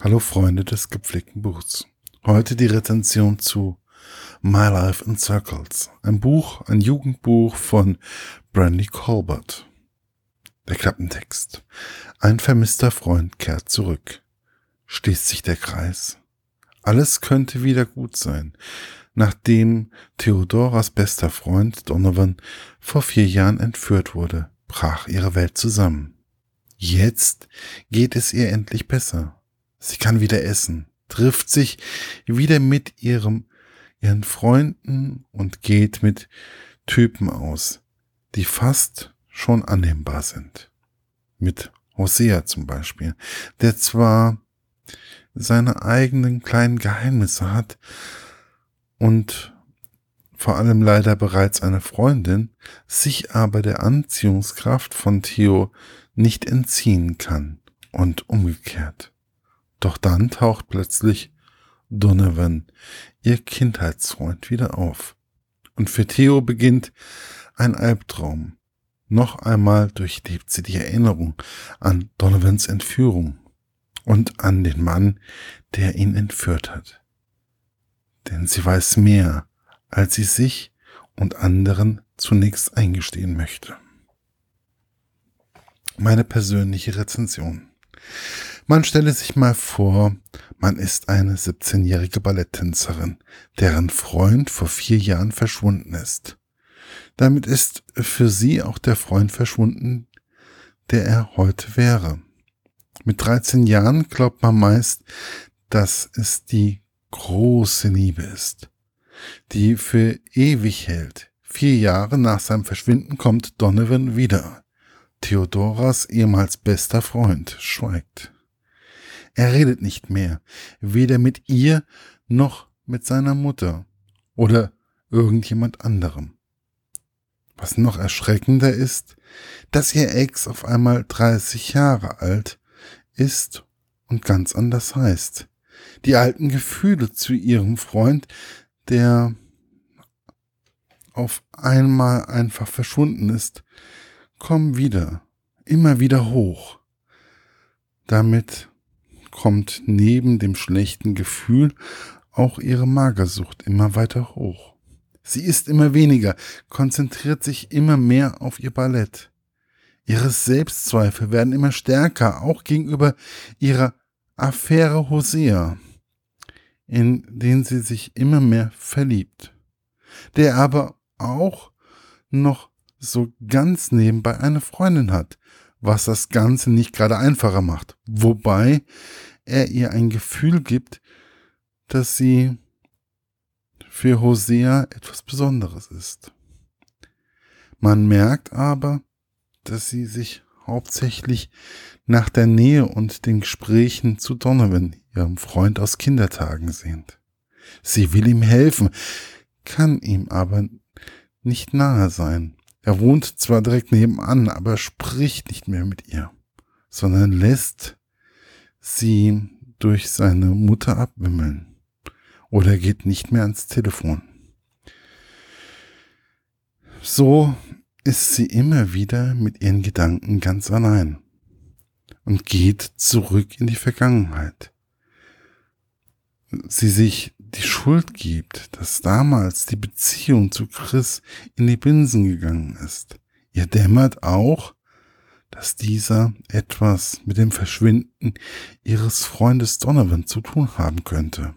Hallo Freunde des gepflegten Buchs. Heute die Rezension zu My Life in Circles, ein Buch, ein Jugendbuch von Brandy Colbert. Der Klappentext. Ein vermisster Freund kehrt zurück. Schließt sich der Kreis. Alles könnte wieder gut sein, nachdem Theodoras bester Freund Donovan vor vier Jahren entführt wurde, brach ihre Welt zusammen. Jetzt geht es ihr endlich besser. Sie kann wieder essen, trifft sich wieder mit ihrem, ihren Freunden und geht mit Typen aus, die fast schon annehmbar sind. Mit Hosea zum Beispiel, der zwar seine eigenen kleinen Geheimnisse hat und vor allem leider bereits eine Freundin, sich aber der Anziehungskraft von Theo nicht entziehen kann und umgekehrt. Doch dann taucht plötzlich Donovan, ihr Kindheitsfreund, wieder auf. Und für Theo beginnt ein Albtraum. Noch einmal durchlebt sie die Erinnerung an Donovans Entführung und an den Mann, der ihn entführt hat. Denn sie weiß mehr, als sie sich und anderen zunächst eingestehen möchte. Meine persönliche Rezension. Man stelle sich mal vor, man ist eine 17-jährige Balletttänzerin, deren Freund vor vier Jahren verschwunden ist. Damit ist für sie auch der Freund verschwunden, der er heute wäre. Mit 13 Jahren glaubt man meist, dass es die große Liebe ist, die für ewig hält. Vier Jahre nach seinem Verschwinden kommt Donovan wieder. Theodoras ehemals bester Freund schweigt. Er redet nicht mehr, weder mit ihr noch mit seiner Mutter oder irgendjemand anderem. Was noch erschreckender ist, dass ihr Ex auf einmal 30 Jahre alt ist und ganz anders heißt. Die alten Gefühle zu ihrem Freund, der auf einmal einfach verschwunden ist, kommen wieder, immer wieder hoch. Damit kommt neben dem schlechten Gefühl auch ihre Magersucht immer weiter hoch. Sie isst immer weniger, konzentriert sich immer mehr auf ihr Ballett. Ihre Selbstzweifel werden immer stärker, auch gegenüber ihrer Affäre Hosea, in den sie sich immer mehr verliebt, der aber auch noch so ganz nebenbei eine Freundin hat, was das Ganze nicht gerade einfacher macht. Wobei er ihr ein Gefühl gibt, dass sie für Hosea etwas Besonderes ist. Man merkt aber, dass sie sich hauptsächlich nach der Nähe und den Gesprächen zu Donovan, ihrem Freund aus Kindertagen, sehnt. Sie will ihm helfen, kann ihm aber nicht nahe sein. Er wohnt zwar direkt nebenan, aber spricht nicht mehr mit ihr, sondern lässt sie durch seine Mutter abwimmeln oder geht nicht mehr ans Telefon. So ist sie immer wieder mit ihren Gedanken ganz allein und geht zurück in die Vergangenheit. Sie sich die Schuld gibt, dass damals die Beziehung zu Chris in die Binsen gegangen ist. Ihr dämmert auch, dass dieser etwas mit dem Verschwinden ihres Freundes Donovan zu tun haben könnte.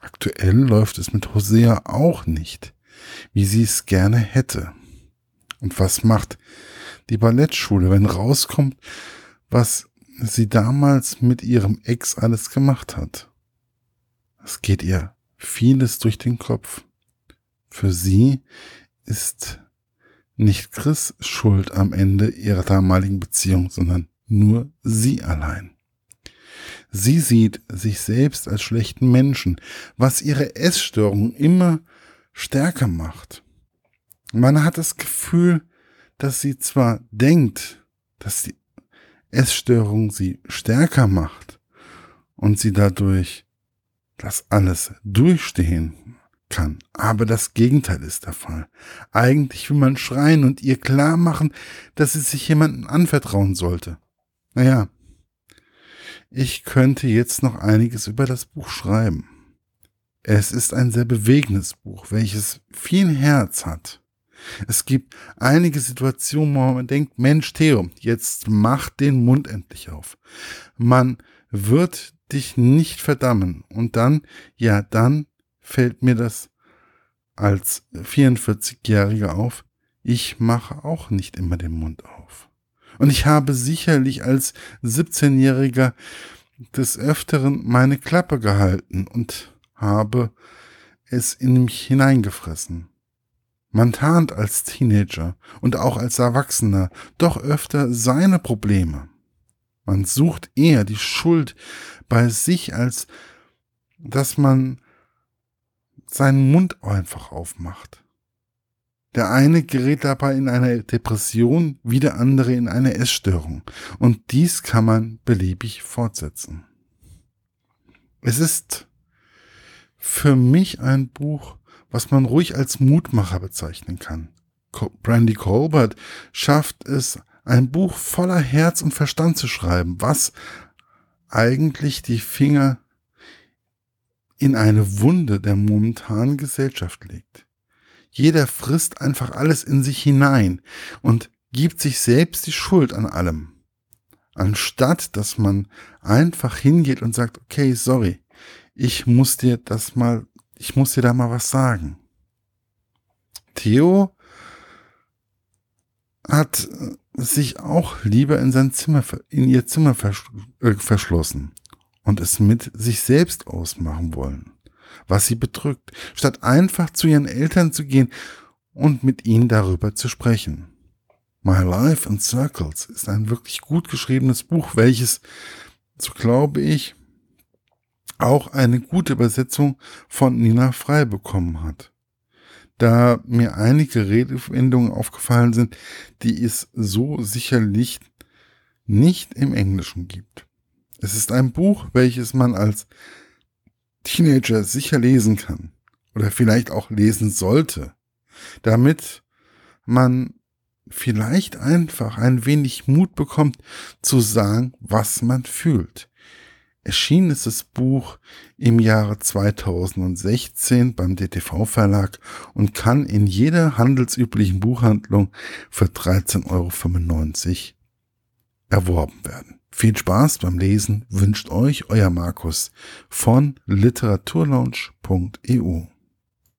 Aktuell läuft es mit Hosea auch nicht, wie sie es gerne hätte. Und was macht die Ballettschule, wenn rauskommt, was sie damals mit ihrem Ex alles gemacht hat? Es geht ihr vieles durch den Kopf. Für sie ist nicht Chris schuld am Ende ihrer damaligen Beziehung, sondern nur sie allein. Sie sieht sich selbst als schlechten Menschen, was ihre Essstörung immer stärker macht. Man hat das Gefühl, dass sie zwar denkt, dass die Essstörung sie stärker macht und sie dadurch das alles durchstehen kann. Aber das Gegenteil ist der Fall. Eigentlich will man schreien und ihr klar machen, dass sie sich jemandem anvertrauen sollte. Naja, Ich könnte jetzt noch einiges über das Buch schreiben. Es ist ein sehr bewegendes Buch, welches viel Herz hat. Es gibt einige Situationen, wo man denkt, Mensch, Theo, jetzt mach den Mund endlich auf. Man wird dich nicht verdammen. Und dann, ja, dann fällt mir das als 44-Jähriger auf. Ich mache auch nicht immer den Mund auf. Und ich habe sicherlich als 17-Jähriger des Öfteren meine Klappe gehalten und habe es in mich hineingefressen. Man tarnt als Teenager und auch als Erwachsener doch öfter seine Probleme. Man sucht eher die Schuld bei sich, als dass man seinen Mund einfach aufmacht. Der eine gerät dabei in eine Depression, wie der andere in eine Essstörung. Und dies kann man beliebig fortsetzen. Es ist für mich ein Buch, was man ruhig als Mutmacher bezeichnen kann. Brandy Colbert schafft es, ein Buch voller Herz und Verstand zu schreiben, was eigentlich die Finger in eine Wunde der momentanen Gesellschaft legt. Jeder frisst einfach alles in sich hinein und gibt sich selbst die Schuld an allem. Anstatt dass man einfach hingeht und sagt, okay, sorry, ich muss dir das mal, ich muss dir da mal was sagen. Theo hat sich auch lieber in sein Zimmer, in ihr Zimmer äh, verschlossen und es mit sich selbst ausmachen wollen was sie bedrückt, statt einfach zu ihren Eltern zu gehen und mit ihnen darüber zu sprechen. My Life in Circles ist ein wirklich gut geschriebenes Buch, welches, so glaube ich, auch eine gute Übersetzung von Nina Frei bekommen hat. Da mir einige Redewendungen aufgefallen sind, die es so sicherlich nicht im Englischen gibt. Es ist ein Buch, welches man als Teenager sicher lesen kann oder vielleicht auch lesen sollte, damit man vielleicht einfach ein wenig Mut bekommt zu sagen, was man fühlt. Erschienen ist das Buch im Jahre 2016 beim DTV Verlag und kann in jeder handelsüblichen Buchhandlung für 13,95 Euro erworben werden. Viel Spaß beim Lesen wünscht euch euer Markus von literaturlaunch.eu.